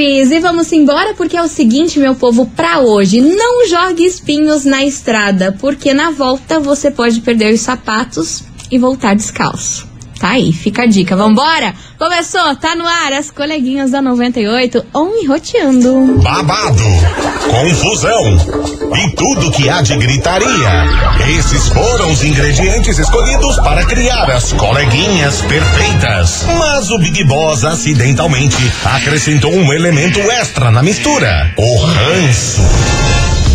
Cherries! E vamos embora porque é o seguinte, meu povo, pra hoje, não jogue espinhos na estrada, porque na volta você pode perder os sapatos e voltar descalço. Tá aí, fica a dica. Vambora? Começou, tá no ar, as coleguinhas da 98, on e roteando. Babado, confusão e tudo que há de gritaria. Esses foram os ingredientes escolhidos para criar as coleguinhas perfeitas. Mas o Big Boss acidentalmente acrescentou um elemento extra na mistura: o ranço.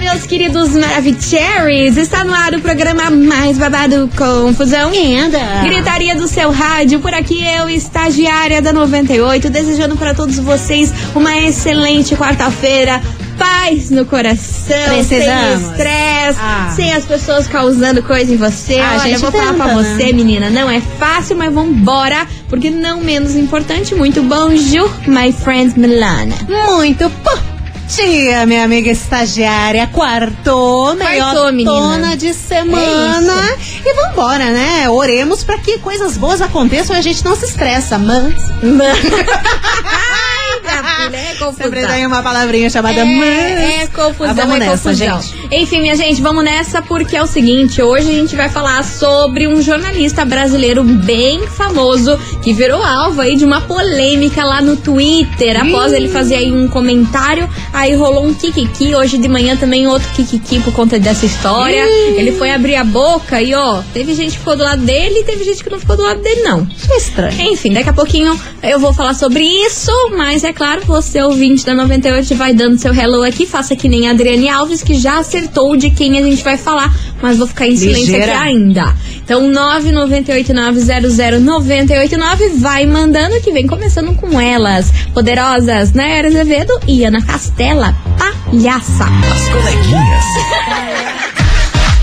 meus queridos Maravicheries! Está no ar o programa mais babado Confusão e Renda. Gritaria do seu rádio, por aqui eu, estagiária da 98, desejando para todos vocês uma excelente quarta-feira. Paz no coração, Precisamos. sem estresse, Ah. sem as pessoas causando coisa em você. Ah, Olha, gente, eu vou falar tenta, pra né? você, menina, não é fácil, mas vambora, porque não menos importante, muito bonjour, my friend Milana. Muito bom dia, minha amiga estagiária. Quartou, melhor tona de semana. e vambora, né? Oremos pra que coisas boas aconteçam e a gente não se estressa. Mas. Minha filha, é confusão. Sempre tem uma palavrinha chamada mas. É, é confusão, Ah, vamos é nessa, confusão. gente. Enfim, minha gente, vamos nessa porque é o seguinte, hoje a gente vai falar sobre um jornalista brasileiro bem famoso que virou alvo aí de uma polêmica lá no Twitter, após ele fazer aí um comentário, aí rolou um kikiki, hoje de manhã também outro kikiki por conta dessa história. Ele foi abrir a boca e ó, teve gente que ficou do lado dele e teve gente que não ficou do lado dele não. Que estranho. Enfim, daqui a pouquinho eu vou falar sobre isso, mas é claro, você ouvinte da 98 vai dando seu hello aqui, faça que nem a Adriane Alves, que já acertou de quem a gente vai falar, mas vou ficar em silêncio Ligeira. aqui ainda. Então, 998900989 vai mandando que vem começando com elas, poderosas, Nayara Azevedo e Ana Castela, palhaça. As coleguinhas.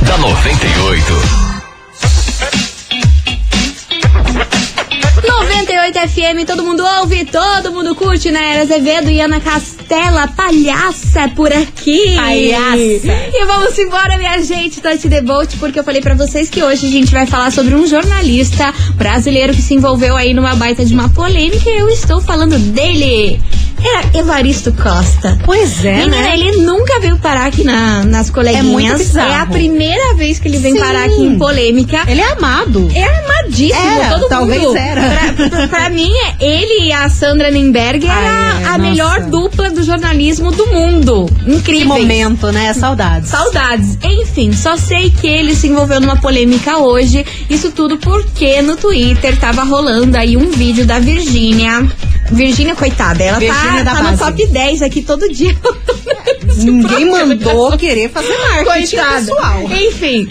da 98. 98 FM, todo mundo ouve, todo mundo curte, Nayara Azevedo e Ana Castela, palhaça por aqui. Palhaça. E vamos embora, minha gente, Tati Debolt, porque eu falei pra vocês que hoje a gente vai falar sobre um jornalista brasileiro que se envolveu aí numa baita de uma polêmica e eu estou falando dele. É Evaristo Costa. Pois é, Menina, né? ele nunca veio parar aqui na- nas coleguinhas. É muito bizarro. É a primeira vez que ele vem Sim. parar aqui em polêmica. Ele é amado. É armadíssimo, Era, todo talvez mundo. era. Pra, pra- pra mim, é ele e a Sandra Nemberg é Ai, a, a nossa. melhor dupla do jornalismo do mundo. Que Incrível. momento, né? Saudades. Saudades. Enfim, só sei que ele se envolveu numa polêmica hoje. Isso tudo porque no Twitter tava rolando aí um vídeo da Virgínia. Virgínia, coitada, ela Virgínia tá, tá no top 10 aqui todo dia. Ninguém mandou querer fazer marketing Coitada. pessoal. Enfim,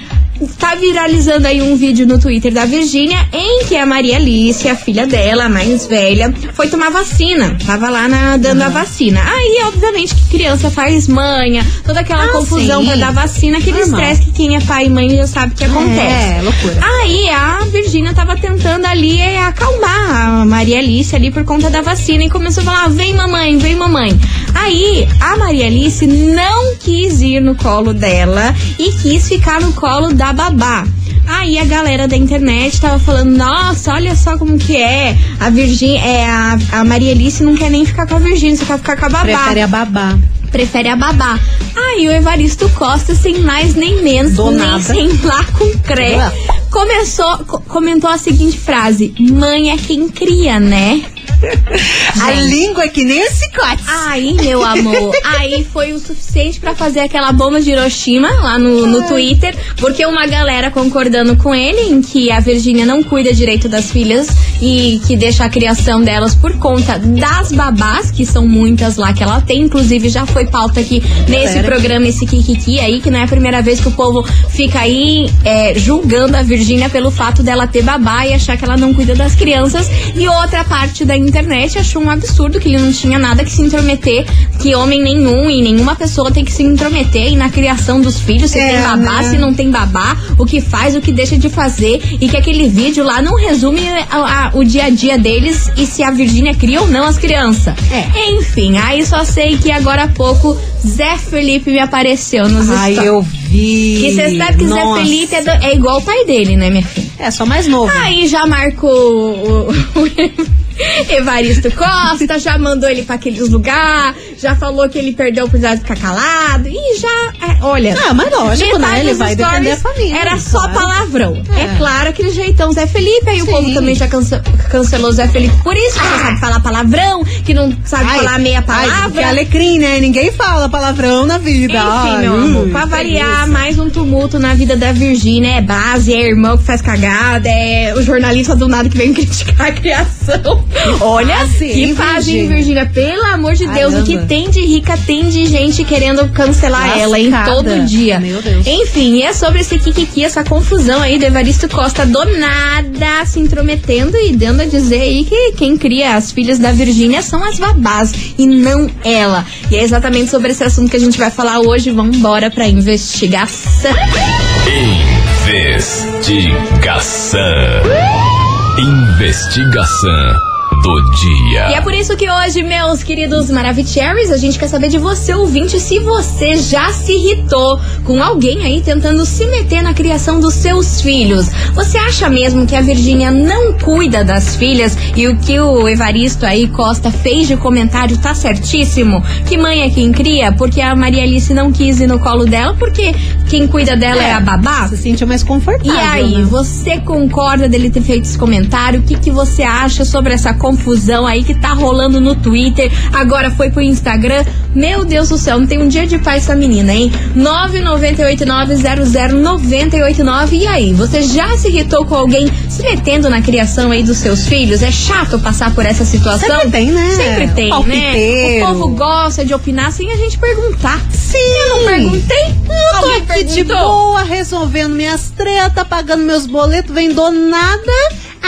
tá viralizando aí um vídeo no Twitter da Virgínia em que a Maria Alice, a filha dela, a mais velha, foi tomar vacina. Tava lá na- dando a vacina. Aí, obviamente, que criança faz manha, toda aquela Ah, confusão sim. pra dar vacina, aquele estresse que quem é pai e mãe já sabe que acontece. É, loucura. Aí a Virgínia tava tentando ali é, acalmar a Maria Alice ali por conta da vacina e começou a falar: vem mamãe, vem mamãe. Aí a Maria Alice não quis ir no colo dela e quis ficar no colo da babá. Aí a galera da internet tava falando, nossa, olha só como que é. A Virgínia, é, a, a Maria Alice não quer nem ficar com a Virgínia, só quer ficar com a babá Prefere a babá. prefere a babá. Aí o Evaristo Costa, sem mais nem menos, Do nem nada. sem lá com cré, começou, co- comentou a seguinte frase: Mãe é quem cria, né? A língua é que nem o cicote. Aí, meu amor, aí foi o suficiente pra fazer aquela bomba de Hiroshima lá no, no Twitter, porque uma galera concordando com ele em que a Virgínia não cuida direito das filhas e que deixa a criação delas por conta das babás, que são muitas lá que ela tem, inclusive já foi pauta aqui nesse programa, esse Kikiki aí, que não é a primeira vez que o povo fica aí é, julgando a Virgínia pelo fato dela ter babá e achar que ela não cuida das crianças. E outra parte da internet achou um absurdo que ele não tinha nada que se intrometer, que homem nenhum e nenhuma pessoa tem que se intrometer aí na criação dos filhos, se É, tem babá, né? se não tem babá, o que faz, o que deixa de fazer, e que aquele vídeo lá não resume a- a- o dia a dia deles e se a Virgínia cria ou não as crianças. É. Enfim, aí só sei que agora há pouco Zé Felipe me apareceu nos Ai, stories. eu vi. Que você sabe que Nossa. Zé Felipe é, do- é igual o pai dele, né, minha filha? É, só mais novo. Aí já marcou o Evaristo Costa, já mandou ele pra aqueles lugares, já falou que ele perdeu a oportunidade de ficar calado. E já, é, olha. Ah, mas lógico, né? Ele vai defender a família, Era só claro. palavrão. É. É. claro, aquele jeitão Zé Felipe. Aí o Sim. povo também já cance- cancelou Zé Felipe. Por isso que não sabe falar palavrão, que não sabe Ai, falar meia Ai, palavra. que alecrim, né? Ninguém fala palavrão na vida. Enfim, Ai, meu amor, ui, pra variar, isso. mais um tumulto na vida da Virgínia. É base, é irmão que faz cagada, é o jornalista do nada que vem criticar a criação. Olha, fase, que hein, Virgínia? Pelo amor de Deus, o que Caramba. tem de rica, tem de gente querendo cancelar ela, em Lascada. todo dia. Meu Deus. Enfim, e é sobre esse kikiki, essa confusão aí do Evaristo Costa do nada se intrometendo e dando a dizer aí que quem cria as filhas da Virgínia são as babás e não ela. E é exatamente sobre esse assunto que a gente vai falar hoje. Vamos embora pra investigação. Investigação. Investigação do dia. E é por isso que hoje, meus queridos Maravicheries, a gente quer saber de você, ouvinte, se você já se irritou com alguém aí tentando se meter na criação dos seus filhos. Você acha mesmo que a Virgínia não cuida das filhas e o que o Evaristo aí Costa fez de comentário tá certíssimo? Que mãe é quem cria? Porque a Maria Alice não quis ir no colo dela, porque quem cuida dela é, É, a babá? Se sentiu mais confortável. E aí, né? você concorda dele ter feito esse comentário? O que, que você acha sobre essa confusão aí que tá rolando no Twitter? Agora foi pro Instagram. Meu Deus do céu, não tem um dia de paz essa menina, hein? 998900989. E aí, você já se irritou com alguém se metendo na criação aí dos seus filhos? É chato passar por essa situação? Sempre tem, né? Sempre tem, né? Palpiteiro. O povo gosta de opinar sem a gente perguntar. Sim. Eu não perguntei? Eu tô Alguém aqui de perguntou? boa, resolvendo minhas tretas, pagando meus boletos, vem do nada.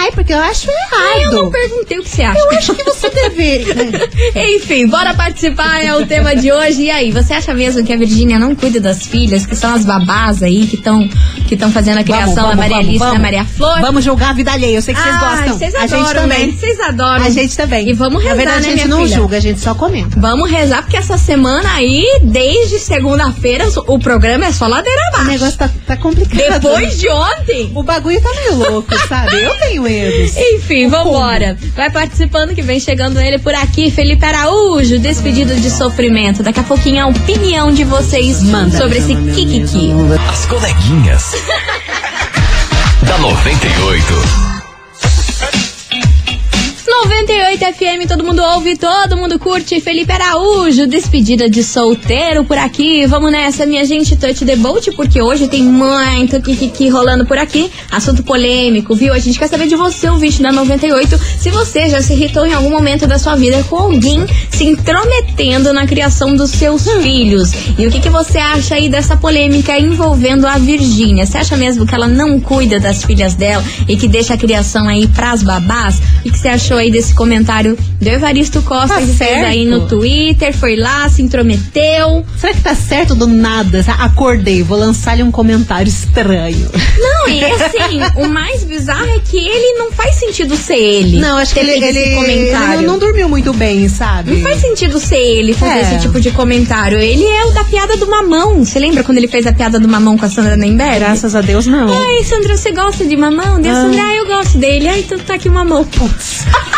Ai, porque eu acho Ah, eu não errado. perguntei o que você acha. Eu acho que você deveria. né? Enfim, bora participar, é o tema de hoje. E aí, você acha mesmo que a Virgínia não cuida das filhas, que são as babás aí, que estão que estão fazendo a criação da Maria Alice e da Maria Flor? Vamos julgar a vida alheia, eu sei que vocês Ai, gostam. Vocês a adoram, gente também. né? Vocês adoram. A gente também. E vamos rezar, Na verdade, né, a gente minha não filha? julga, a gente só comenta. Vamos rezar, porque essa semana aí, desde segunda-feira, o programa é só ladeira O abaixo. negócio tá, tá complicado. Depois de ontem. O bagulho tá meio louco, sabe? Eu tenho erros. Enfim, vambora. Vai participando que vem chegando ele por aqui, Felipe Araújo, despedido de sofrimento. Daqui a pouquinho a opinião de vocês Manda. sobre esse Kikiki. As coleguinhas. da 98. 98 FM, todo mundo ouve, todo mundo curte. Felipe Araújo, despedida de solteiro por aqui. Vamos nessa, minha gente, touch the boat, porque hoje tem muito kikiki rolando por aqui. Assunto polêmico, viu? A gente quer saber de você, ouvinte da 98, se você já se irritou em algum momento da sua vida com alguém se intrometendo na criação dos seus filhos. E o que, que você acha aí dessa polêmica envolvendo a Virgínia? Você acha mesmo que ela não cuida das filhas dela e que deixa a criação aí pras babás? O que, que você achou aí desse comentário do Evaristo Costa Tá que fez certo. aí no Twitter? Foi lá, se intrometeu. Será que tá certo do nada? Acordei, vou lançar-lhe um comentário estranho. Não, e assim, o mais bizarro é que ele não faz sentido ser ele. Não, acho que ele, ele, comentário. ele não, não dormiu muito bem, sabe? Não faz sentido ser ele fazer É. esse tipo de comentário. Ele é o da piada do mamão. Você lembra quando ele fez a piada do mamão com a Sandra Nemberg? Graças a Deus, não. Ai, Sandra, você gosta de mamão? A Ah. Sandra, ah, eu gosto dele. Ai, então tá aqui o mamão. Putz.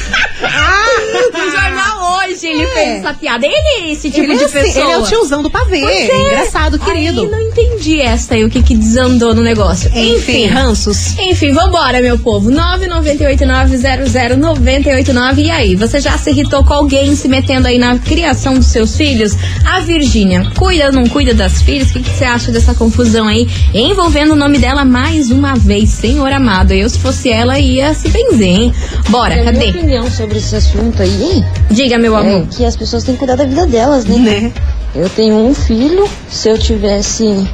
no jornal hoje ele fez essa piada. Ele é esse tipo Ele, de é assim, pessoa. ele é o tiozão do pavê. É. Engraçado, querido. Aí não entendi essa aí, o que que desandou no negócio. Enfim, Enfim. ranços. Enfim, vambora, meu povo. 998900989. E aí, você já se irritou com alguém se metendo aí na criação dos seus filhos? A Virgínia, cuida ou não cuida das filhas? O que, que você acha dessa confusão aí? Envolvendo o nome dela mais uma vez, Senhor amado. Eu, se fosse ela, ia se benzer, hein? Bora, cadê? Opinião sobre esse assunto aí Diga, meu é amor. que as pessoas têm que cuidar da vida delas, né? Né? Eu tenho um filho, se eu tivesse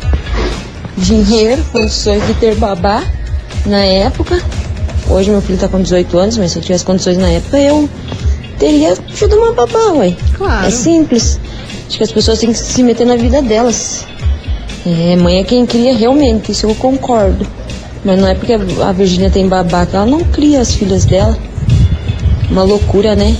dinheiro, condições de ter babá na época, hoje meu filho tá com 18 anos, mas se eu tivesse condições na época, eu teria tido uma babá, ué. Claro. É simples. Acho que as pessoas têm que se meter na vida delas. É, mãe é quem cria realmente, isso eu concordo. Mas não é porque a Virgínia tem babá que ela não cria as filhas dela. Uma loucura, né?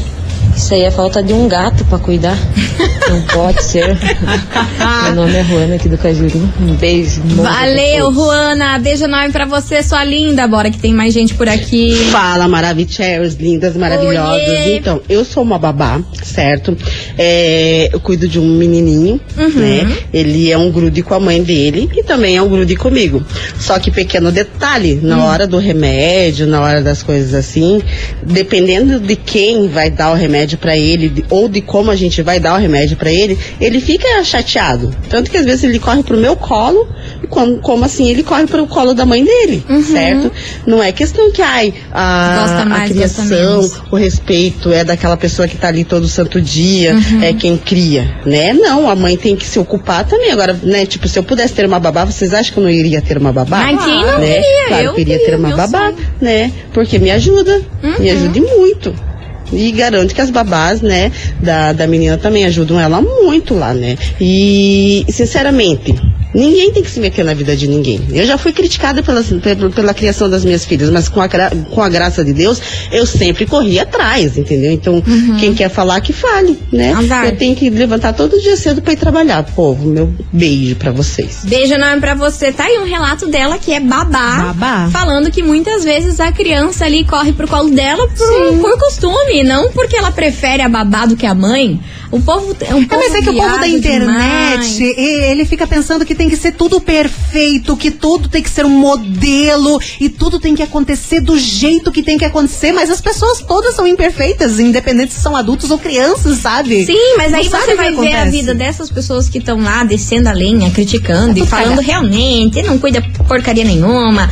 Isso aí é falta de um gato pra cuidar. Não pode ser. Meu nome é Ruana aqui do Cajuru. Um beijo. um Valeu. Juana. Beijo enorme pra você, sua linda. Bora que tem mais gente por aqui. Fala, maravilhosas, lindas, maravilhosas. Oiê. Então, eu sou uma babá, certo? É, eu cuido de um menininho, Uhum. né? Ele é um grude com a mãe dele e também é um grude comigo. Só que pequeno detalhe, na Hum. hora do remédio, na hora das coisas assim, dependendo de quem vai dar o remédio pra ele ou de como a gente vai dar o remédio pra ele, ele fica chateado. Tanto que às vezes ele corre pro meu colo, e como, como assim ele corre pro colo da mãe dele, certo? Não é questão que ai, a, mais, a criação, o respeito é daquela pessoa que tá ali todo santo dia, é quem cria, né? Não, a mãe tem que se ocupar também. Agora, né, tipo, se eu pudesse ter uma babá, vocês acham que eu não iria ter uma babá? Mas quem não né? queria? Claro Eu queria, ter uma babá, sonho. né? Porque me ajuda, me ajuda muito. E garanto que as babás, né, da, da menina também ajudam ela muito lá, né? E, sinceramente, ninguém tem que se meter na vida de ninguém. Eu já fui criticada pela, pela, pela criação das minhas filhas, mas com a, com a graça de Deus, eu sempre corri atrás, entendeu? Então, quem quer falar, que fale, né? Azar. Eu tenho que levantar todo dia cedo pra ir trabalhar, povo. Meu beijo pra vocês. Beijo enorme pra você. Tá aí um relato dela que é babá. Babá. Falando que muitas vezes a criança ali corre pro colo dela por, por costume, não porque ela prefere a babá do que a mãe. O povo é um É, povo mas é que o povo da internet, demais. e- ele fica pensando que tem que ser tudo perfeito, que tudo tem que ser um modelo e tudo tem que acontecer do jeito que tem que acontecer, mas as pessoas todas são imperfeitas, independente se são adultos ou crianças, sabe? Sim, mas Não aí você vai ver a vida dessas pessoas que estão lá descendo a lenha, criticando Tá e falando realmente, não cuida porcaria nenhuma.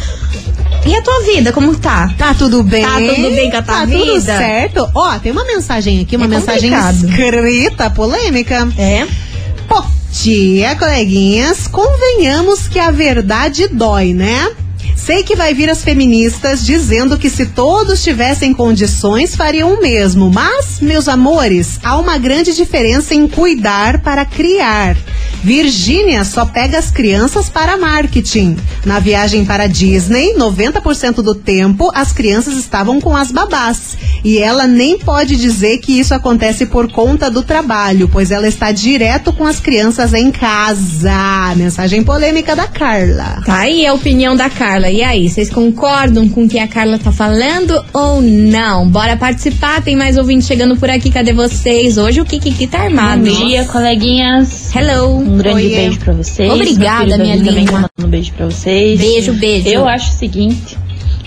E a tua vida, como tá? Tá tudo bem? Tá tudo bem com a tua Tá tudo vida? certo. Ó, tem uma mensagem aqui, uma É mensagem complicado. escrita, polêmica. É? Bom dia, coleguinhas. Convenhamos que a verdade dói, né? Sei que vai vir as feministas dizendo que se todos tivessem condições fariam o mesmo, mas, meus amores, há uma grande diferença em cuidar para criar. Virgínia só pega as crianças para marketing. Na viagem para Disney, 90% do tempo as crianças estavam com as babás. E ela nem pode dizer que isso acontece por conta do trabalho, pois ela está direto com as crianças em casa. Mensagem polêmica da Carla. Tá aí a opinião da Carla. E aí, vocês concordam com o que a Carla tá falando ou não? Bora participar, tem mais ouvintes chegando por aqui. Cadê vocês? Hoje o Kikiki tá armado. Bom dia, coleguinhas. Hello. Um grande Oiê. beijo pra vocês. Obrigada, minha linda. tá mandando um beijo pra vocês. Beijo, beijo. Eu acho o seguinte.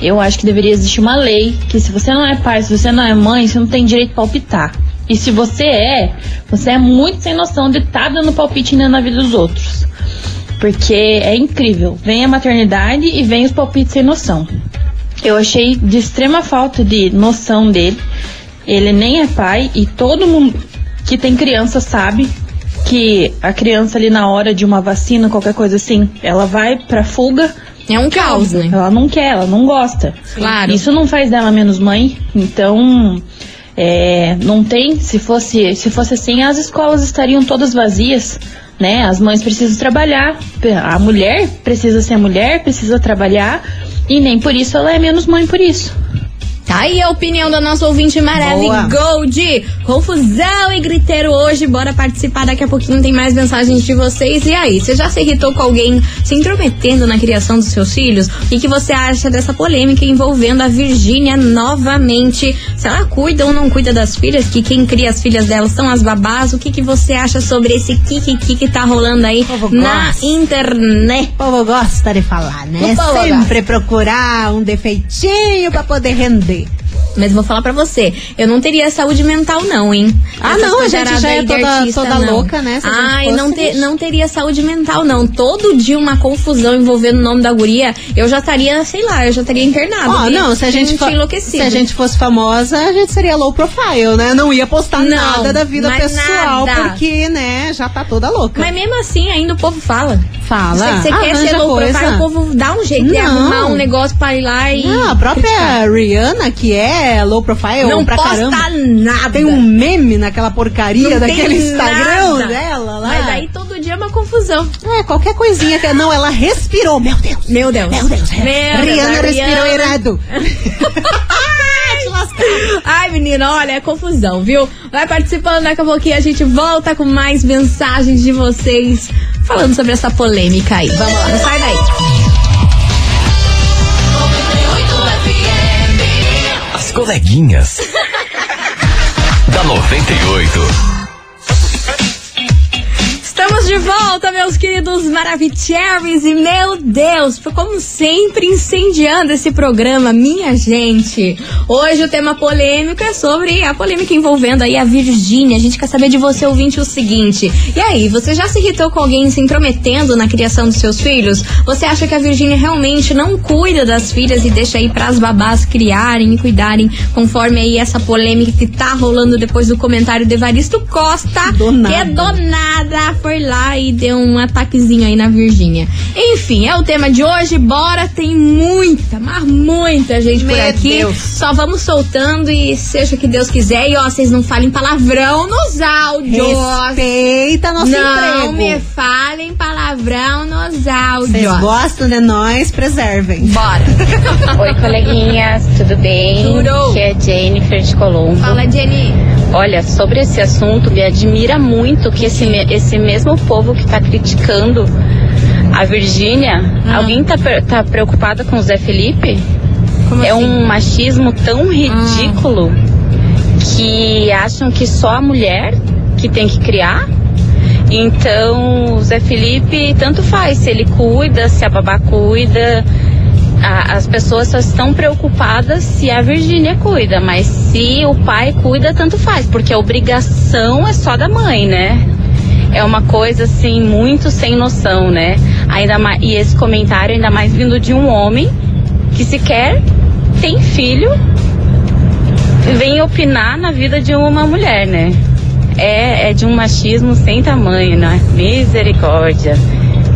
Eu acho que deveria existir uma lei que se você não é pai, se você não é mãe, você não tem direito a palpitar. E se você é, você é muito sem noção de estar dando palpite ainda na vida dos outros. Porque é incrível. Vem a maternidade e vem os palpites sem noção. Eu achei de extrema falta de noção dele. Ele nem é pai e todo mundo que tem criança sabe que a criança ali na hora de uma vacina, qualquer coisa assim, ela vai pra fuga. É um caos, né? Ela não quer, ela não gosta. Claro. Isso não faz dela menos mãe. Então, é, não tem. Se fosse, se fosse assim, as escolas estariam todas vazias. Né? As mães precisam trabalhar, a mulher precisa ser mulher, precisa trabalhar, e nem por isso ela é menos mãe por isso. Tá aí a opinião da nossa ouvinte Boa. Maravilha Gold. Confusão e griteiro hoje. Bora participar. Daqui a pouquinho tem mais mensagens de vocês. E aí, você já se irritou com alguém se intrometendo na criação dos seus filhos? O que, você acha dessa polêmica envolvendo a Virgínia novamente? Se ela cuida ou não cuida das filhas? Que quem cria as filhas dela são as babás? O que, que você acha sobre esse kikiki que tá rolando aí na gosta. internet? O povo gosta de falar, né? Sempre procurar um defeitinho pra poder render. Mas vou falar pra você, eu não teria saúde mental não, hein? Ah, Essas não, a gente já é toda- artista, toda não. louca, né? Ai, não, te- não teria saúde mental não. Todo dia uma confusão envolvendo o nome da guria, eu já estaria, sei lá, eu já estaria internada. Ó, vi? não, se a gente se a gente fosse famosa, a gente seria low profile, né? Não ia postar Não, nada da vida pessoal, nada. porque, né, já tá toda louca. Mas mesmo assim, ainda o povo fala. Fala, Você quer ser low coisa. profile, o povo dá um jeito de arrumar um negócio pra ir lá e... Não, a própria Rihanna, que é é low profile não pra posta caramba. nada. Tem um meme naquela porcaria Não daquele Instagram nada. dela lá. Mas aí todo dia é uma confusão. É, qualquer coisinha que. Não, ela respirou, meu Deus. Meu Deus. Meu Deus. Meu Deus, Rihanna a respirou Rihanna. errado. Ai, menina, olha, é confusão, viu? Vai participando, daqui a pouquinho a gente volta com mais mensagens de vocês falando sobre essa polêmica aí. Vamos lá, não sai daí. As coleguinhas. da 98. Estamos de volta, meus queridos Maravicheries. E, meu Deus, como sempre, incendiando esse programa, minha gente. Hoje o tema polêmico é sobre a polêmica envolvendo aí a Virgínia. A gente quer saber de você, ouvinte, o seguinte. E aí, você já se irritou com alguém se intrometendo na criação dos seus filhos? Você acha que a Virgínia realmente não cuida das filhas e deixa aí pras babás criarem e cuidarem, conforme aí essa polêmica que tá rolando depois do comentário do Evaristo Costa? Do nada. Que é do nada foi lá e deu um ataquezinho aí na Virgínia. Enfim, é o tema de hoje. Bora, tem muita, mas muita gente por Meu aqui. Deus. Só vamos soltando e seja o que Deus quiser. E ó, vocês não falem palavrão nos áudios. Respeita nosso não emprego. me falem palavrão nos Vocês áudios. gostam de nós, preservem. Bora. Oi, coleguinhas, tudo bem? Tudo. Aqui é Jennifer de Colombo. Fala, Jenny. Olha, sobre esse assunto, me admira muito que esse, esse mesmo povo que tá criticando a Virgínia, Hum. alguém tá, tá preocupada com o Zé Felipe? Como é assim? um machismo tão ridículo que acham que só a mulher que tem que criar. Então, o Zé Felipe tanto faz, se ele cuida, se a babá cuida. A- as pessoas só estão preocupadas se a Virgínia cuida, mas se o pai cuida, tanto faz, porque a obrigação é só da mãe, né? É uma coisa assim muito sem noção, né? Ainda mais, e esse comentário ainda mais vindo de um homem que sequer tem filho vem opinar na vida de uma mulher, né? É, é de um machismo sem tamanho, né? Misericórdia.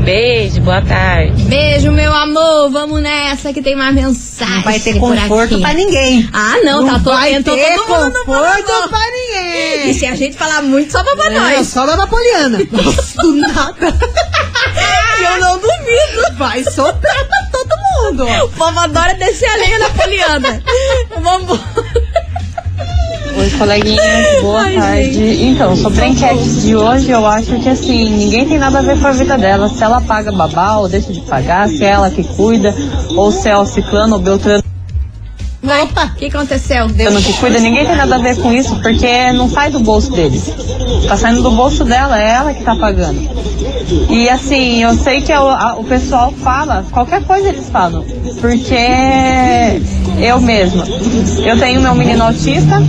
Beijo, boa tarde. Beijo, meu amor. Vamos nessa que tem mais mensagem. Não vai ter conforto pra ninguém. Ah, não, tá todo, vai ter todo mundo conforto pra ninguém. E se a gente falar muito, só pra É, nós. só da Napoliana. Nossa, do nada. Eu não duvido. Vai soprar pra todo mundo. O povo adora descer a lenha na poliana. Oi, coleguinhas, boa Ai, tarde. Então, sobre a enquete de hoje, eu acho que assim, ninguém tem nada a ver com a vida dela. Se ela paga babá ou deixa de pagar, se é ela que cuida, ou se é o ciclano ou beltrano Opa, o que aconteceu? que cuida, ninguém tem nada a ver com isso, porque não sai do bolso deles. Tá saindo do bolso dela, é ela que tá pagando. E assim, eu sei que o, a- o pessoal fala, qualquer coisa eles falam. Porque eu mesma, eu tenho meu menino autista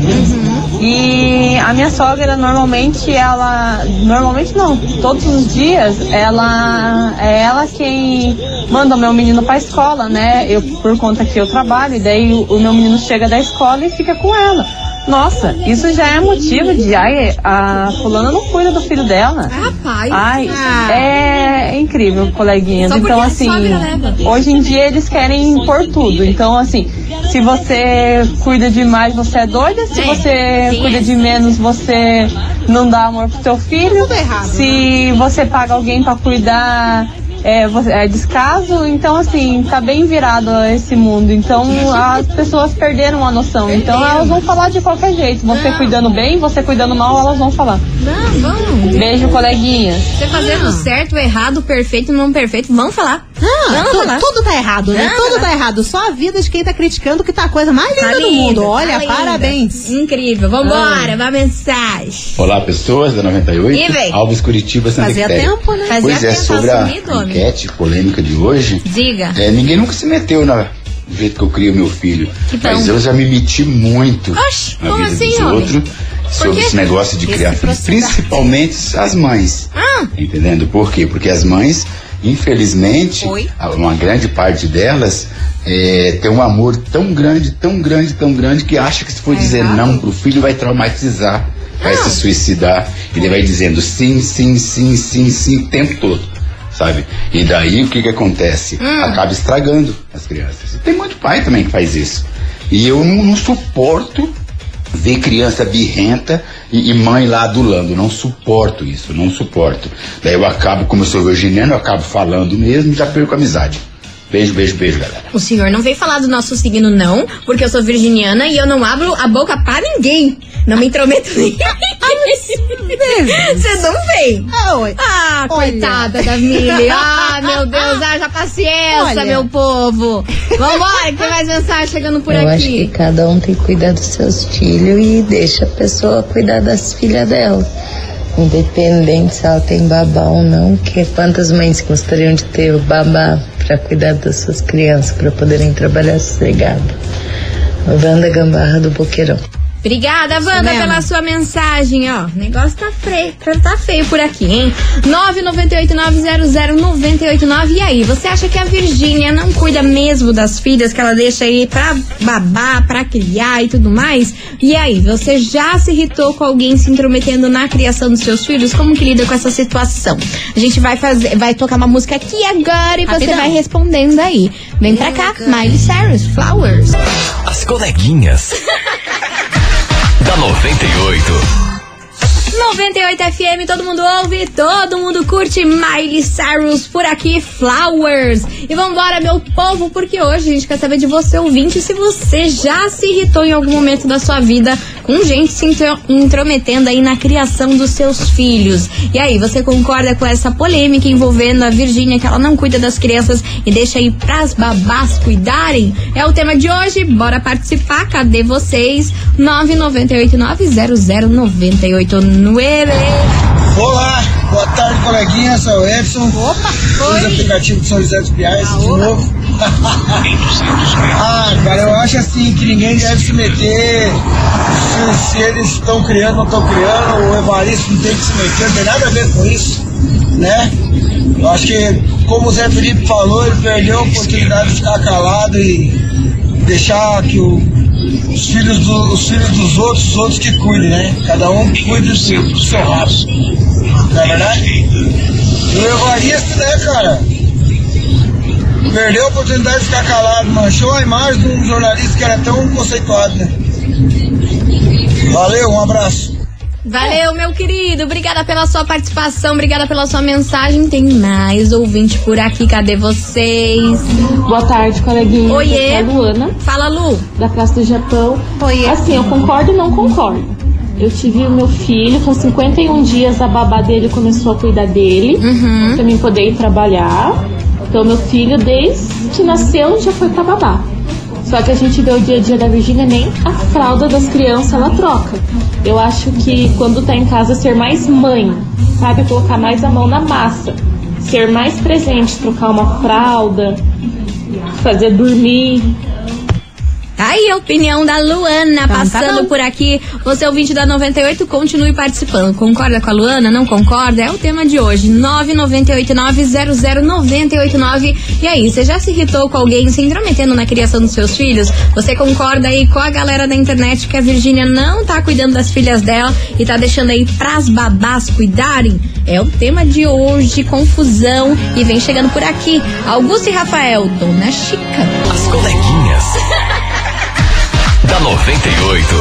e a minha sogra normalmente ela. Normalmente não, todos os dias ela é ela quem manda o meu menino pra escola, né? Eu, por conta que eu trabalho, e daí o, o meu menino chega da escola e fica com ela. Nossa, isso já é motivo de ai, a fulana não cuida do filho dela. Rapaz. Ai, Ah. é, incrível, coleguinhas. Porque Então, assim, hoje em dia eles querem impor tudo. Então, assim, se você cuida demais, você é doida. Se É, você cuida é. de menos, você não dá amor pro seu filho. se você paga alguém pra cuidar, é, é descaso. Então, assim, tá bem virado esse mundo. Então, as pessoas perderam a noção. Então, elas vão falar de qualquer jeito. Você Não. cuidando bem, você cuidando mal, elas vão falar. Não, vamos. Beijo, coleguinha. Você fazendo certo, errado, perfeito, não perfeito, vamos falar. Ah, tu- tudo tá errado, né? Vamos tudo tá errado. Só a vida de quem tá criticando que tá a coisa mais linda Tá do mundo. Olha, tá parabéns. Incrível. Vambora, vai mensagem. Olá, pessoas da 98. E vem. Alves Curitiba, Santa Fazia Quitéria. tempo, né? Fazia Pois é, sobre a sumido, homem. enquete polêmica de hoje, Diga. é, ninguém nunca se meteu na, do jeito que eu crio meu filho. Mas eu já me meti muito Oxi, na como vida assim, dos outros sobre esse negócio de criar filhos. Principalmente as mães. Ah, Entendendo? Por quê? Porque as mães, infelizmente, Oi? uma grande parte delas é, tem um amor tão grande, tão grande, tão grande, que acha que se for É dizer errado. não pro filho, vai traumatizar, vai Ah. se suicidar. Ele vai dizendo sim, sim, sim, sim, sim, o tempo todo. Sabe? E daí o que que acontece? Hum. Acaba estragando as crianças. E tem muito pai também que faz isso. E eu não, não suporto ver criança birrenta e, e mãe lá adulando. Não suporto isso, não suporto. Daí eu acabo, como eu sou virginiano, eu acabo falando mesmo e já perco a amizade. Beijo, beijo, beijo, galera. O senhor não veio falar do nosso signo, não, porque eu sou virginiana e eu não abro a boca pra ninguém. Não me intrometo nem. Você não vem. Ah, oi. Ah, Olha. coitada da Mili. Ah, meu Deus, haja paciência, Olha. meu povo. Vambora, que tem mais mensagem chegando por Eu acho aqui. que cada um tem que cuidar dos seus filhos e deixa a pessoa cuidar das filhas dela. Independente se ela tem babá ou não, que quantas mães gostariam de ter o babá para cuidar das suas crianças, para poderem trabalhar sossegado. Wanda Gambarra do Boqueirão. Obrigada, Wanda, mesmo. pela sua mensagem, ó. O negócio tá feio, tá feio por aqui, hein? 998-900-989. E aí, você acha que a Virgínia não cuida mesmo das filhas que ela deixa aí pra babar, pra criar e tudo mais? E aí, você já se irritou com alguém se intrometendo na criação dos seus filhos? Como que lida com essa situação? A gente vai fazer, vai tocar uma música aqui agora e você Rapidão. vai respondendo aí. Vem pra cá, Miley Cyrus, Flowers. As coleguinhas. da 98. 98 FM, todo mundo ouve, todo mundo curte Miley Cyrus por aqui, Flowers. E vambora, meu povo, porque hoje a gente quer saber de você, ouvinte, se você já se irritou em algum momento da sua vida com gente se intro- intrometendo aí na criação dos seus filhos. E aí, você concorda com essa polêmica envolvendo a Virgínia, que ela não cuida das crianças e deixa aí pras babás cuidarem? É o tema de hoje, bora participar, cadê vocês? 998900989. Olá, boa tarde, coleguinha. Sou o Edson. Opa, Fiz o aplicativo de São José dos Piais de novo. ah, cara, eu acho assim que ninguém deve se meter se, se eles estão criando ou não estão criando. O Evaristo não tem que se meter, não tem nada a ver com isso, né? Eu acho que, como o Zé Felipe falou, ele perdeu a oportunidade de ficar calado e deixar que o, os, filhos do- os filhos dos outros, os outros que cuidem, né? Cada um cuide do seu, do seu rabo. Não é verdade? E o Evaristo, né, cara? Perdeu a oportunidade de ficar calado, manchou a imagem de um jornalista que era tão conceituado, né? Valeu, um abraço. Valeu, meu querido. Obrigada pela sua participação, obrigada pela sua mensagem. Tem mais ouvinte por aqui. Cadê vocês? Boa tarde, coleguinha. Oiê. Aqui é Luana, Fala, Lu. da Praça do Japão. Oiê. Assim, eu concordo e não concordo. Eu tive o meu filho, com 51 dias a babá dele começou a cuidar dele, Uhum. pra mim poder ir trabalhar. Então, meu filho, desde que nasceu, já foi pra babá. Só que a gente vê o dia a dia da Virgínia, nem a fralda das crianças ela troca. Eu acho que quando tá em casa, ser mais mãe, sabe? Colocar mais a mão na massa. Ser mais presente, trocar uma fralda, fazer dormir. Tá aí a opinião da Luana tá passando bom. por aqui. Você ouvinte da 98, continue participando. Concorda com a Luana? Não concorda? É o tema de hoje. 998900989. E aí, você já se irritou com alguém se intrometendo na criação dos seus filhos? Você concorda aí com a galera da internet que a Virgínia não tá cuidando das filhas dela e tá deixando aí pras babás cuidarem? É o tema de hoje, confusão. E vem chegando por aqui. Augusto e Rafael, Dona Chica. As coleguinhas. Da 98.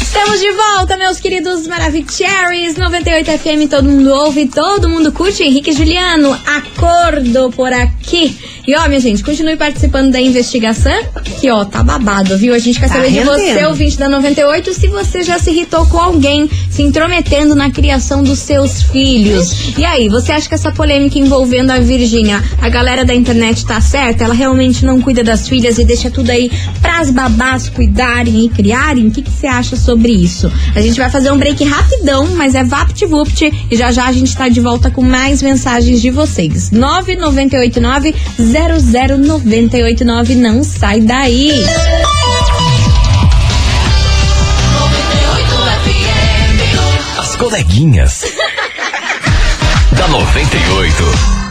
Estamos de volta, meus queridos Maravicheries 98 FM, todo mundo ouve, todo mundo curte. Henrique Juliano, acordo por aqui. E ó, minha gente, continue participando da investigação, que ó, tá babado, viu? A gente quer Tá saber de rendendo. você, ouvinte da 98, se você já se irritou com alguém se intrometendo na criação dos seus filhos. E aí, você acha que essa polêmica envolvendo a Virgínia, a galera da internet tá certa? Ela realmente não cuida das filhas e deixa tudo aí pras babás cuidarem e criarem? O que que você acha sobre isso? A gente vai fazer um break rapidão, mas é vapt-vupt e já já a gente tá de volta com mais mensagens de vocês. 9989-00989, não sai daí! As coleguinhas. da 98.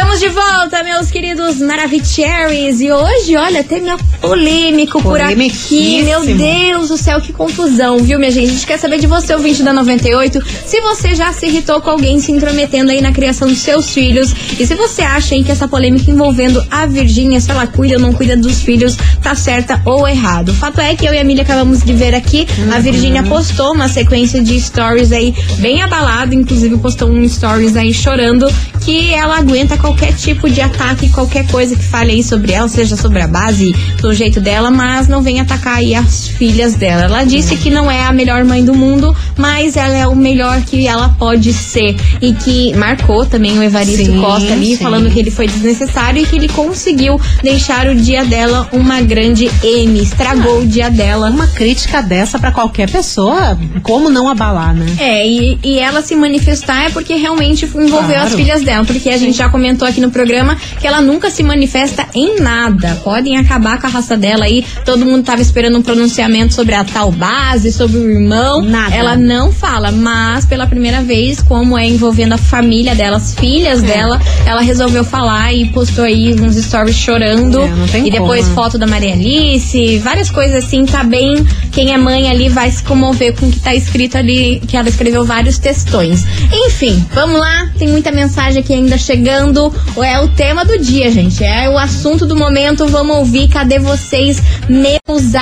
Estamos de volta, meus queridos Maravicheries. E hoje, olha, tema polêmico por aqui. Meu Deus do céu, que confusão, viu, minha gente? A gente quer saber de você, ouvinte da 98, se você já se irritou com alguém se intrometendo aí na criação dos seus filhos. E se você acha aí que essa polêmica envolvendo a Virgínia, se ela cuida ou não cuida dos filhos, tá certa ou errado. O fato é que eu e a Emília acabamos de ver aqui, a Virgínia postou uma sequência de stories aí bem abalado, inclusive postou um stories aí chorando que ela aguenta qualquer tipo de ataque, qualquer coisa que fale aí sobre ela, seja sobre a base do jeito dela, mas não vem atacar aí as filhas dela. Ela disse que não é a melhor mãe do mundo, mas ela é o melhor que ela pode ser e que marcou também o Evaristo Sim, Costa ali, sim. falando que ele foi desnecessário e que ele conseguiu deixar o dia dela uma grande M, estragou o dia dela. Uma crítica dessa pra qualquer pessoa, como não abalar, né? É, e, e ela se manifestar é porque realmente envolveu Claro. as filhas dela, porque a gente já comentou aqui no programa que ela nunca se manifesta em nada. Podem acabar com a raça dela aí. Todo mundo tava esperando um pronunciamento sobre a tal base, sobre o irmão. Nada. Ela não fala, mas pela primeira vez, como é envolvendo a família dela, as É. filhas dela, ela resolveu falar e postou aí uns stories chorando. É, não tem e depois como. foto da Maria Alice, várias coisas assim, tá bem. Quem é mãe ali vai se comover com o que tá escrito ali, que ela escreveu vários textões. Enfim, vamos lá, tem muita mensagem aqui ainda chegando. É o tema do dia, gente. É o assunto do momento. Vamos ouvir. Cadê vocês, meus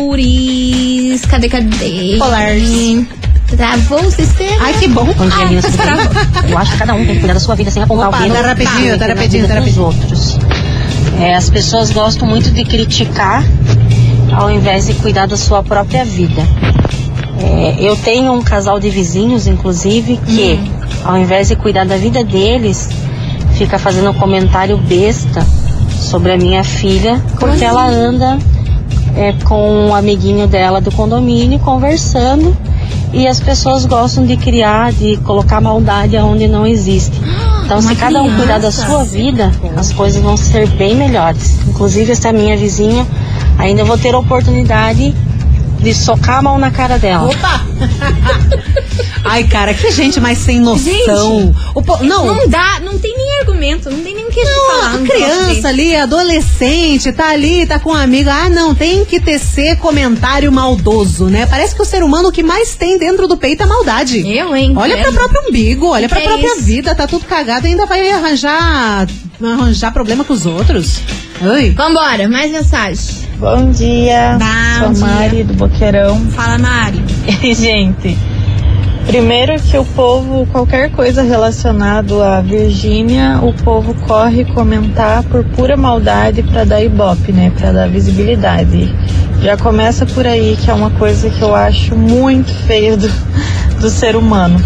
amores? Cadê, cadê? Polars. Travou o sistema? Ai, que bom. Dia, Ah. Eu acho que cada um tem que cuidar da sua vida sem apontar Opa, o dedo. tá rapidinho, tá rapidinho, tá dos outros. É, as pessoas gostam muito de criticar ao invés de cuidar da sua própria vida. É, eu tenho um casal de vizinhos, inclusive, que ao invés de cuidar da vida deles, fica fazendo um comentário besta sobre a minha filha, porque ela anda é, com um amiguinho dela do condomínio conversando e as pessoas gostam de criar, de colocar maldade aonde não existe. Então, se cada um cuidar da sua vida, as coisas vão ser bem melhores. Inclusive, essa minha vizinha, ainda vou ter a oportunidade de socar a mão na cara dela. Opa! Ai, cara, que gente mais sem noção. O po- não, Não dá, não tem nem argumento, não tem nem que Não, falar. troço criança ali, adolescente, tá ali, tá com um amigo. Ah, não, tem que tecer comentário maldoso, né? Parece que o ser humano que mais tem dentro do peito é maldade. Eu, hein? Olha pro próprio umbigo, olha Que pra que é própria isso? vida, tá tudo cagado e ainda vai arranjar, arranjar problema com os outros. Oi. Vambora, mais mensagem. Bom dia, Bom sou a Mari do Boqueirão. Fala, Mari. E, gente, primeiro que o povo, qualquer coisa relacionado à Virgínia, o povo corre comentar por pura maldade pra dar ibope, né? Pra dar visibilidade. Já começa por aí, que é uma coisa que eu acho muito feia do, do ser humano.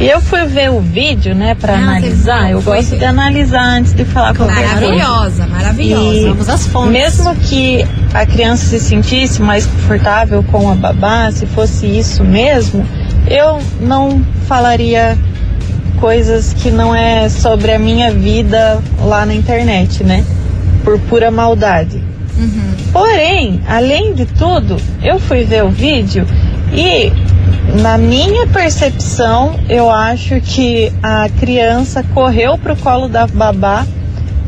E eu fui ver o vídeo, né, pra Ah, analisar. Eu gosto ver. de analisar antes de falar coisa. Maravilhosa, maravilhosa. E Vamos às fontes. Mesmo que a criança se sentisse mais confortável com a babá, se fosse isso mesmo, eu não falaria coisas que não é sobre a minha vida lá na internet, né? Por pura maldade. Porém, além de tudo, eu fui ver o vídeo e na minha percepção, eu acho que a criança correu pro colo da babá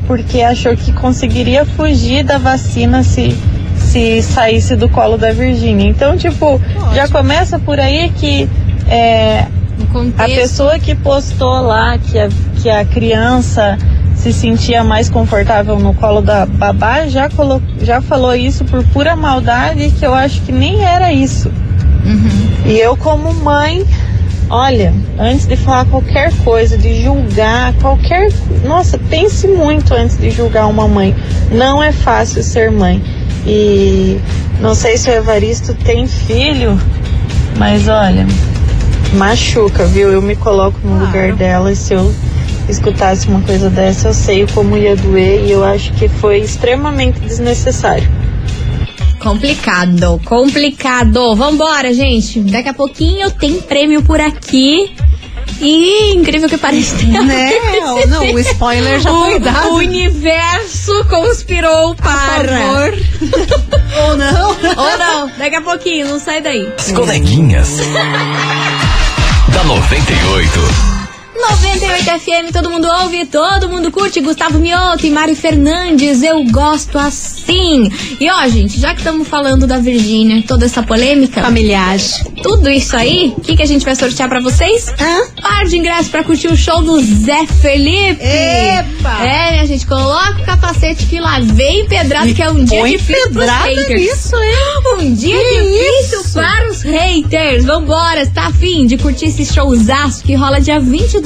porque achou que conseguiria fugir da vacina se se saísse do colo da Virgínia. Então, tipo, já começa por aí que é, a pessoa que postou lá que a, que a criança se sentia mais confortável no colo da babá já, colo, já falou isso por pura maldade que eu acho que nem era isso. E eu como mãe, olha, antes de falar qualquer coisa, de julgar qualquer, nossa, pense muito antes de julgar uma mãe. Não é fácil ser mãe. E não sei se o Evaristo tem filho, mas olha, machuca, viu? Eu me coloco no lugar dela e se eu escutasse uma coisa dessa, eu sei como ia doer e eu acho que foi extremamente desnecessário. Complicado, complicado. Vambora, gente. Daqui a pouquinho tem prêmio por aqui. E incrível que pareça. Né? Não, o spoiler já foi dado. O universo conspirou, por favor. Ou não? Ou não, daqui a pouquinho, não sai daí. As coleguinhas. da 98. 98 FM, todo mundo ouve, todo mundo curte. Gustavo Mioto e Mari Fernandes, eu gosto assim. E ó, gente, já que estamos falando da Virgínia, toda essa polêmica. Familiar. Tudo isso aí, o que, que a gente vai sortear pra vocês? Hã? Par de ingressos pra curtir o show do Zé Felipe. Epa! É, minha gente, coloca o capacete que lá vem pedrado, que é um dia difícil pros haters. nisso, hein? Um dia Que difícil isso? para os haters. Vambora, tá afim de curtir esse showzaço que rola dia 22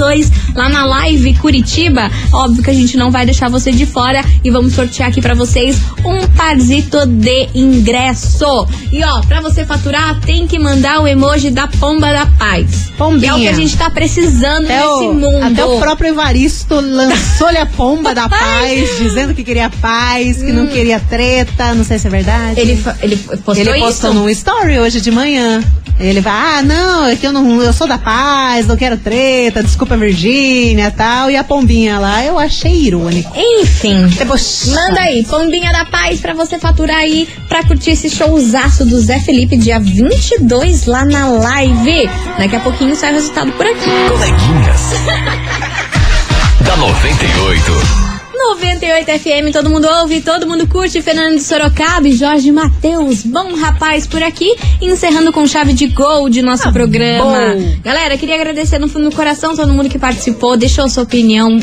lá na Live Curitiba? Óbvio que a gente não vai deixar você de fora e vamos sortear aqui pra vocês um parzito de ingresso. E ó, pra você faturar, tem que mandar o emoji da pomba da paz. Pombinha. Que é o que a gente tá precisando Até nesse o, mundo. até o próprio Evaristo lançou-lhe a pomba da paz, dizendo que queria paz, que não queria treta, não sei se é verdade. Ele, ele postou Ele postou isso? num story hoje de manhã. Ele vai, ah, não, é que eu não, eu sou da paz, não quero treta, desculpa Virgínia tal. E a pombinha lá, eu achei irônico. Enfim. Debochado. Manda aí, Pombinha da Paz, pra você faturar aí, pra curtir esse showzaço do Zé Felipe, dia 22, lá na live. Daqui a pouquinho sai o resultado por aqui. Coleguinhas. da 98. 98 FM, todo mundo ouve, todo mundo curte. Fernando de Sorocaba e Jorge Matheus, bom rapaz por aqui. Encerrando com chave de gol de nosso programa. bom. Galera, queria agradecer no fundo do coração todo mundo que participou, deixou sua opinião,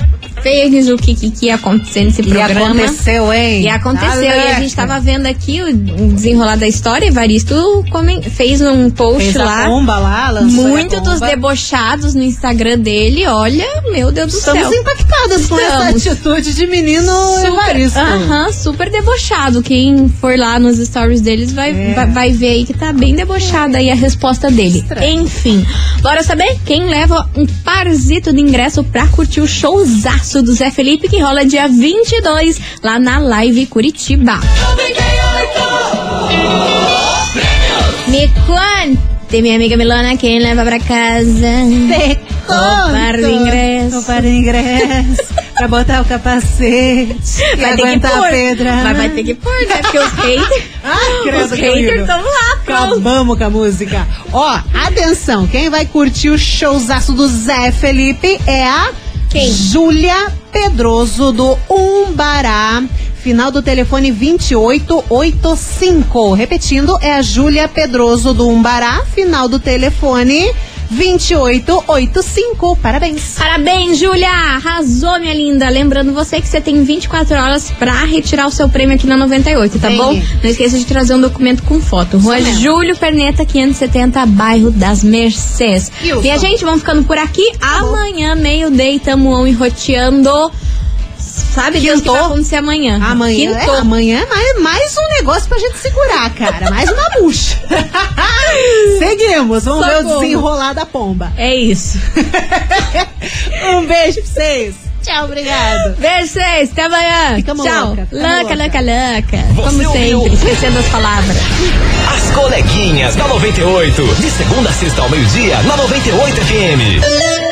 fez o que, que, que ia acontecer nesse E programa. aconteceu, hein? E aconteceu, e a gente tava vendo aqui o desenrolar da história, Evaristo fez um post Fez lá. pomba lá, lançou muito dos debochados no Instagram dele, olha, meu Deus do Estamos céu. impactadas com Estamos. essa atitude de menino Evaristo. Aham, super debochado. Quem for lá nos stories deles vai, É. vai, vai ver aí que tá bem debochada aí a resposta dele. Estranho. Enfim, bora saber quem leva um parzito de ingresso pra curtir o showzaço do Zé Felipe que rola dia 22 lá na Live Curitiba. Me conte, minha amiga Milona, quem leva pra casa? Te O par de ingresso. O par de ingresso. pra botar o capacete. e Vai ter que aguentar pôr. a pedra. Mas vai ter que pôr, né? Porque os haters. Ah, credo, os que haters estão lá, pronto. Acabamos com a música. Ó, atenção, quem vai curtir o showzaço do Zé Felipe é a Quem? Júlia Pedroso do Umbará. Final do telefone 2885. Repetindo, é a Júlia Pedroso do Umbará. Final do telefone 2885. Parabéns. Parabéns, Júlia! Arrasou, minha linda. Lembrando você que você tem 24 horas pra retirar o seu prêmio aqui na 98, tá Tem. bom? Não esqueça de trazer um documento com foto. Rua. Júlio Perneta, 570, bairro das Mercês. Wilson. Minha gente, vamos ficando por aqui. Amanhã, meio-day, tamo on e roteando. Sabe Deus o que vai acontecer amanhã? Amanhã, é, Quintou. amanhã é mais, mais um negócio pra gente segurar, cara. Mais uma bucha. Seguimos. Vamos ver o Socorro. desenrolar da pomba. É isso. Um beijo pra vocês. Tchau, obrigado. Beijo, vocês. Até amanhã. Ficamos Tchau. louca, louca, louca. Você Como ouviu? sempre, esquecendo as palavras. As coleguinhas da 98. De segunda a sexta ao meio-dia, na 98 FM.